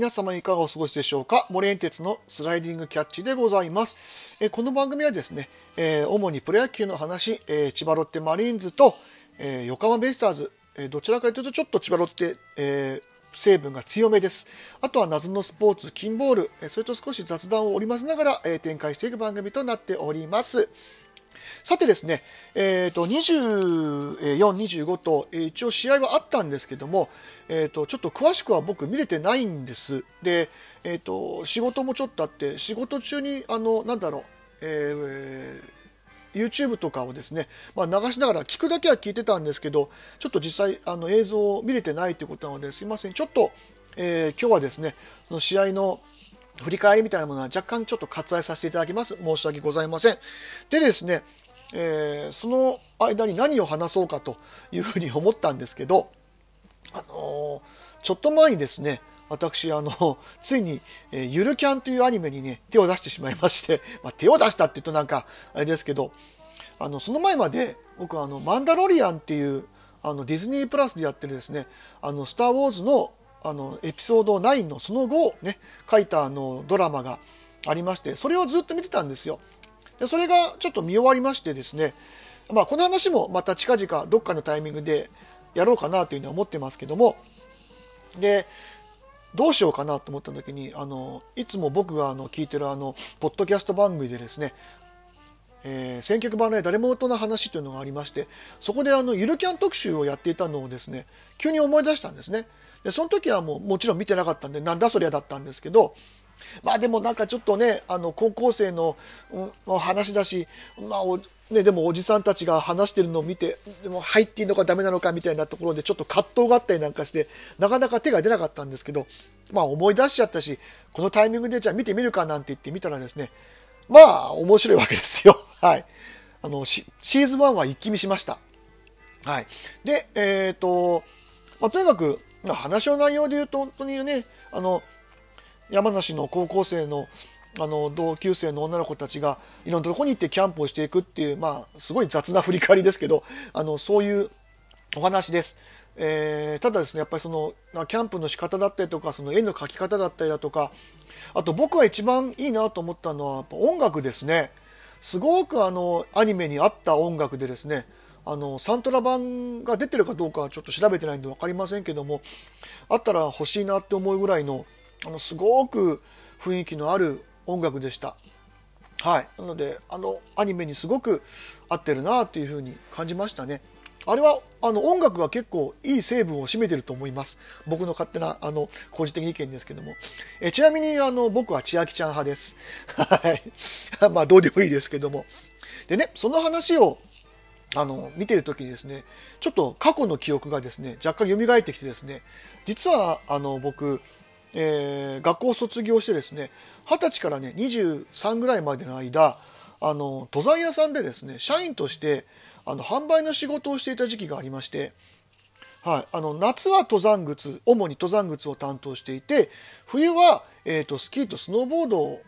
皆様いかがお過ごしでしょうか？森園鉄のスライディングキャッチでございます。えこの番組はですね、え主にプロ野球の話、え千葉ロッテマリーンズと、え横浜ベイスターズ、えどちらかというとちょっと千葉ロッテ、え成分が強めです。あとは謎のスポーツ、金ボール、それと少し雑談を織り交ぜながら、え展開していく番組となっております。さてですね、えーと、24、25と、一応試合はあったんですけども、えーと、ちょっと詳しくは僕見れてないんです。で、えーと、仕事もちょっとあって、仕事中に、あの、なんだろう、えー、YouTube とかをですね、まあ、流しながら聞くだけは聞いてたんですけど、ちょっと実際あの映像を見れてないということなのですいません。ちょっと、えー、今日はですね、その試合の振り返りみたいなものは若干ちょっと割愛させていただきます。申し訳ございません。でですね、えー、その間に何を話そうかというふうに思ったんですけど、あのー、ちょっと前にですね、私、あの、ついに、えー、ゆるキャンというアニメにね、手を出してしまいまして、まあ、手を出したって言うとなんか、あれですけど、あの、その前まで、僕はあの、マンダロリアンっていう、あの、ディズニープラスでやってるですね、あの、スター・ウォーズの、あの、エピソード9のその後、ね、書いたあの、ドラマがありまして、それをずっと見てたんですよ。でそれがちょっと見終わりましてですね、まあ、この話もまた近々どっかのタイミングでやろうかなというふうに思ってますけども、で、どうしようかなと思った時に、あの、いつも僕があの聞いてるあの、ポッドキャスト番組でですね、えー、選曲版で誰も音の話というのがありまして、そこであの、ゆるキャン特集をやっていたのをですね、急に思い出したんですね。で、その時はもうもちろん見てなかったんで、なんだそりゃだったんですけど、まあでもなんかちょっとね、あの、高校生の、うん、話だし、まあね、でもおじさんたちが話してるのを見て、でも入っていいのかダメなのかみたいなところでちょっと葛藤があったりなんかして、なかなか手が出なかったんですけど、まあ思い出しちゃったし、このタイミングでじゃあ見てみるかなんて言ってみたらですね、まあ面白いわけですよ。はい。あの、シーズン1は一気見しました。はい。で、えっ、ー、と、まあ、とにかく、話の内容で言うと本当にね、あの、山梨の高校生のあの同級生の女の子たちがいろんなとこに行ってキャンプをしていくっていう、まあ、すごい雑な振り返りですけどあのそういうお話です。えー、ただですねやっぱりそのキャンプの仕方だったりとかその絵の描き方だったりだとかあと僕が一番いいなと思ったのはやっぱ音楽ですねすごくあのアニメに合った音楽でですねあのサントラ版が出てるかどうかはちょっと調べてないんで分かりませんけどもあったら欲しいなって思うぐらいのあのすごく雰囲気のある音楽でした。はい。なので、あのアニメにすごく合ってるなというふうに感じましたね。あれは、あの、音楽が結構いい成分を占めてると思います。僕の勝手な、あの、個人的意見ですけども。えちなみに、あの、僕は千秋ちゃん派です。はい。まあ、どうでもいいですけども。でね、その話を、あの、見てるときにですね、ちょっと過去の記憶がですね、若干蘇ってきてですね、実は、あの、僕、えー、学校を卒業してですね20歳からね23ぐらいまでの間あの登山屋さんでですね社員としてあの販売の仕事をしていた時期がありまして、はい、あの夏は登山靴主に登山靴を担当していて冬は、えーと、スキーとスノーボードを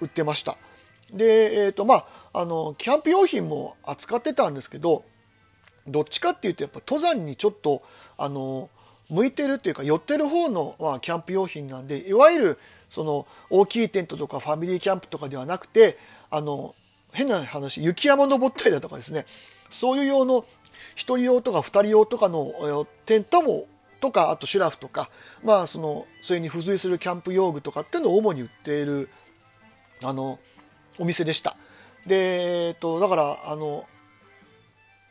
売ってました。で、えーとまあ、あのキャンプ用品も扱ってたんですけどどっちかっていうとやっぱ登山にちょっとあの向いてるっていうか寄ってる方の、まあ、キャンプ用品なんでいわゆるその大きいテントとかファミリーキャンプとかではなくてあの変な話雪山登ったりだとかですねそういう用の1人用とか2人用とかのテントもとかあとシュラフとかまあそのそれに付随するキャンプ用具とかっていうのを主に売っているあのお店でした。で、えっと、だからあの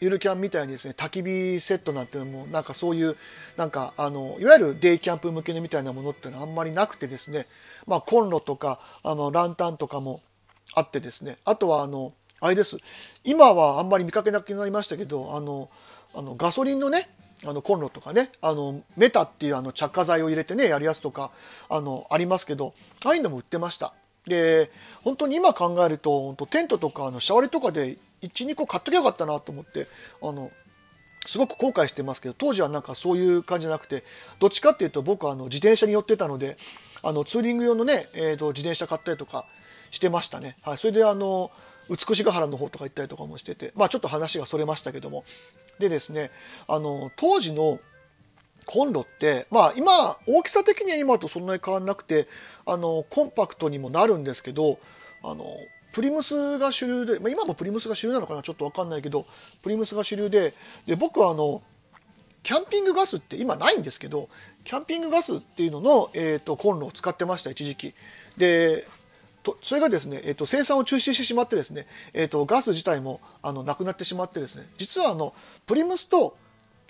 ゆるキャンみたいにですね、焚き火セットなんていうのも、なんかそういう、なんか、あの、いわゆるデイキャンプ向けのみたいなものっていうのはあんまりなくてですね、まあ、コンロとか、あの、ランタンとかもあってですね、あとは、あの、あれです。今はあんまり見かけなくなりましたけど、あの、あのガソリンのね、あのコンロとかね、あのメタっていうあの着火剤を入れてね、やるやつとか、あの、ありますけど、ああいうのも売ってました。で、本当に今考えると、本当テントとか、あの、シャワリとかで12個買っときゃよかったなと思ってあのすごく後悔してますけど当時はなんかそういう感じじゃなくてどっちかっていうと僕はあの自転車に乗ってたのであのツーリング用のね、えー、と自転車買ったりとかしてましたね、はい、それであの美しが原の方とか行ったりとかもしててまあちょっと話がそれましたけども。でですねあの当時のコンロって、まあ今、大きさ的には今とそんなに変わんなくて、あの、コンパクトにもなるんですけど、あの、プリムスが主流で、まあ、今もプリムスが主流なのかなちょっとわかんないけど、プリムスが主流で、で、僕はあの、キャンピングガスって今ないんですけど、キャンピングガスっていうのの、えーと、コンロを使ってました、一時期。で、とそれがですね、えーと、生産を中止してしまってですね、えーと、ガス自体もあのなくなってしまってですね、実はあのプリムスと、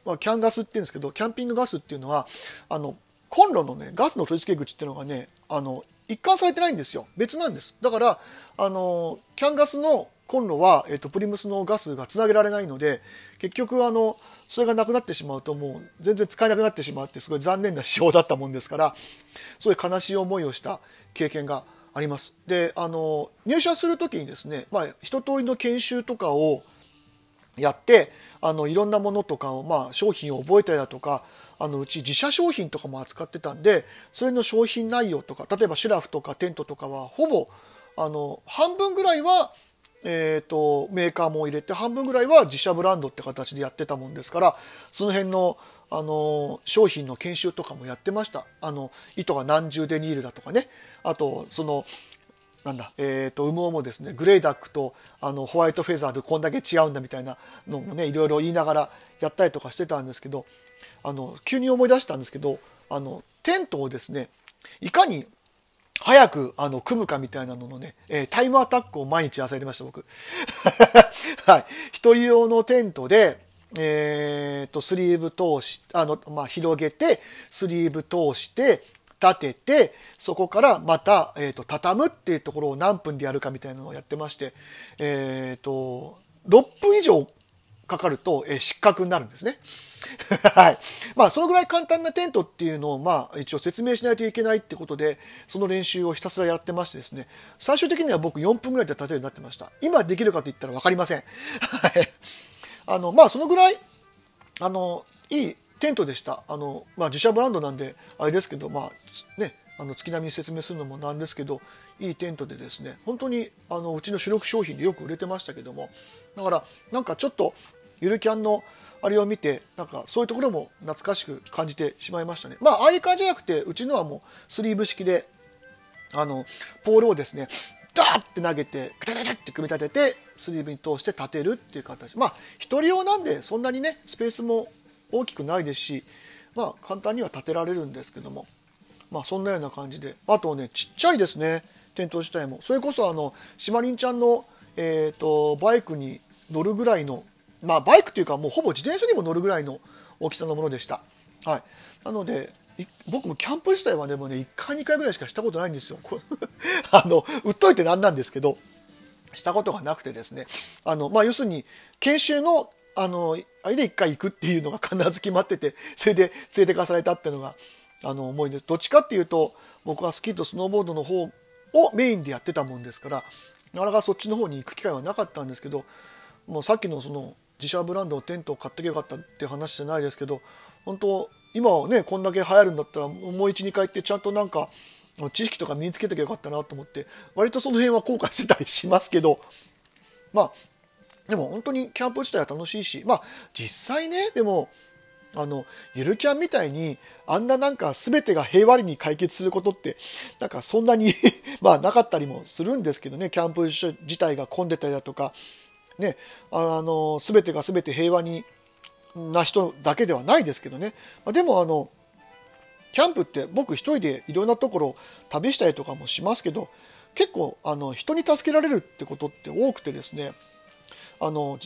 まあ、キャンガスっていうんですけど、キャンピングガスっていうのは、あのコンロのね、ガスの取り付け口っていうのがね、あの一貫されてないんですよ。別なんです。だから、あの、キャンガスのコンロは、えっと、プリムスのガスがつなげられないので、結局、あの、それがなくなってしまうと、もう全然使えなくなってしまうって、すごい残念な仕様だったもんですから、すごい悲しい思いをした経験があります。で、あの、入社するときにですね、まあ、一通りの研修とかをやって、あの、いろんなものとかを、まあ、商品を覚えたりだとか、あのうち自社商品とかも扱ってたんでそれの商品内容とか例えばシュラフとかテントとかはほぼあの半分ぐらいはえーと、メーカーも入れて半分ぐらいは自社ブランドって形でやってたもんですからその辺のあの商品の研修とかもやってました。あの糸が何重デニールだとかね。あとそのなんだ、えっ、ー、と、羽毛もですね、グレーダックとあのホワイトフェザーでこんだけ違うんだみたいなのもね、いろいろ言いながらやったりとかしてたんですけど、あの、急に思い出したんですけど、あの、テントをですね、いかに早くあの組むかみたいなののね、えー、タイムアタックを毎日朝やりました、僕。はい。一人用のテントで、えー、と、スリーブ通し、あの、まあ、広げて、スリーブ通して、立てて、そこからまた、えっ、ー、と、畳むっていうところを何分でやるかみたいなのをやってまして、えっ、ー、と、6分以上かかると、えー、失格になるんですね。はい。まあ、そのぐらい簡単なテントっていうのを、まあ、一応説明しないといけないってことで、その練習をひたすらやってましてですね、最終的には僕4分ぐらいで立てるようになってました。今できるかと言ったら分かりません。はい。あの、まあ、そのぐらい、あの、いいテントでした。あの、まあ、自社ブランドなんで、あれですけど、まあ、ね、あの月並みに説明するのもなんですけど、いいテントでですね、本当にあのうちの主力商品でよく売れてましたけども、だから、なんかちょっと、ゆるキャンのあれを見て、なんかそういうところも懐かしく感じてしまいましたね。まあ、ああいう感じじゃなくて、うちのはもうスリーブ式で、あの、ポールをですね、ダーって投げて、ガチャガチャって組み立てて、スリーブに通して立てるっていう形。まあ、一人用なんで、そんなにね、スペースも大きくないですし、まあ、簡単には立てられるんですけども、まあ、そんなような感じで。あとね、ちっちゃいですね、テント自体も。それこそ、あの、シマリンちゃんの、えっ、ー、と、バイクに乗るぐらいの、まあ、バイクというか、もうほぼ自転車にも乗るぐらいの大きさのものでした。はい。なので、僕もキャンプ自体はでもね、1回2回ぐらいしかしたことないんですよ。あの、売っといてなんなんですけど、したことがなくてですね。あの、まあ、要するに、研修のあの、あれで一回行くっていうのが 必ず決まってて、それで連れてかされたっていうのが、あの、思いです。どっちかっていうと、僕はスキーとスノーボードの方をメインでやってたもんですから、なかなかそっちの方に行く機会はなかったんですけど、もうさっきのその、自社ブランドのテントを買ってきゃよかったって話じゃないですけど、本当今はね、こんだけ流行るんだったら、もう一、二回ってちゃんとなんか、知識とか身につけてきゃよかったなと思って、割とその辺は後悔してたりしますけど、まあ、でも本当にキャンプ自体は楽しいし、まあ実際ね、でも、あの、ゆるキャンみたいに、あんななんか全てが平和に解決することって、なんかそんなに まあなかったりもするんですけどね、キャンプ自体が混んでたりだとか、ね、あの、全てが全て平和にな人だけではないですけどね。まあ、でもあの、キャンプって僕一人でいろんなところ旅したりとかもしますけど、結構あの人に助けられるってことって多くてですね、あの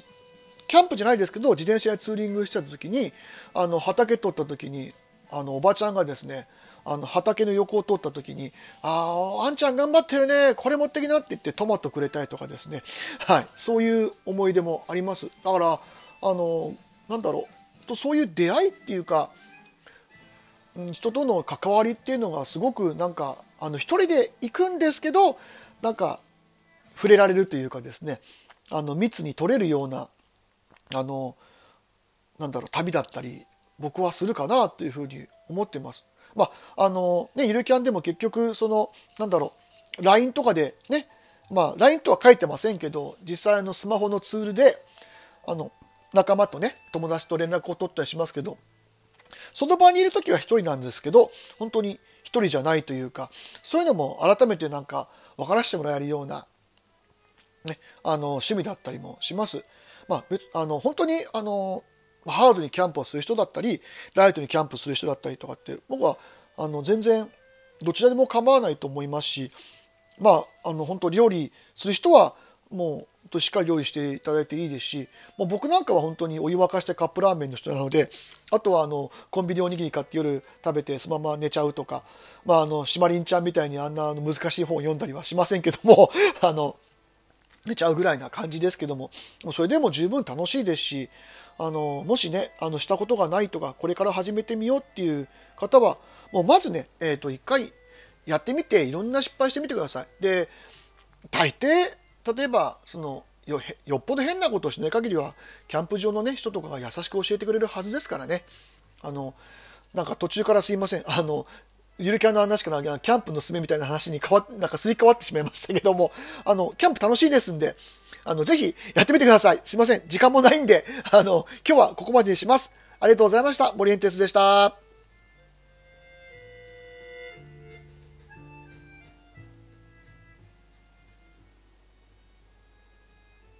キャンプじゃないですけど自転車でツーリングしてた時にあの畑通った時にあのおばちゃんがですねあの畑の横を通った時に「あああんちゃん頑張ってるねこれ持ってきな」って言ってトマトくれたりとかですね、はい、そういう思い出もあります。だからあのなんだろう。とそういう出会いっていうか人との関わりっていうのがすごくなんかあの一人で行くんですけどなんか触れられるというかですね。あの密に取れるようなあのなんだろう旅だったり僕はするかなというふうに思ってます。まああのねゆるキャンでも結局そのなんだろう LINE とかでねまあ LINE とは書いてませんけど実際のスマホのツールであの仲間とね友達と連絡を取ったりしますけどその場にいる時は一人なんですけど、本当に一人じゃないというか、そういうのも改めてなんか分からせてもらえるような、ね、あの、趣味だったりもします。まあ、別、あの、本当に、あの、ハードにキャンプをする人だったり、ライトにキャンプする人だったりとかって、僕は、あの、全然、どちらでも構わないと思いますし、まあ、あの、本当料理する人は、もう、としっかり料理していただいていいですし、もう僕なんかは本当にお湯沸かしてカップラーメンの人なので、あとはあの、コンビニおにぎり買って夜食べてそのまま寝ちゃうとか、まああの、シマリンちゃんみたいにあんな難しい本を読んだりはしませんけども、あの、寝ちゃうぐらいな感じですけども、それでも十分楽しいですし、あの、もしね、あの、したことがないとか、これから始めてみようっていう方は、もうまずね、えっ、ー、と、一回やってみて、いろんな失敗してみてください。で、大抵、例えば、その、よよっぽど変なことをしない限りは、キャンプ場のね、人とかが優しく教えてくれるはずですからね。あの、なんか途中からすいません。あの、ゆるキャンの話からキャンプのすめみたいな話に変わなんかすり替わってしまいましたけども、あの、キャンプ楽しいですんで、あの、ぜひやってみてください。すいません。時間もないんで、あの、今日はここまでにします。ありがとうございました。森エンテスでした。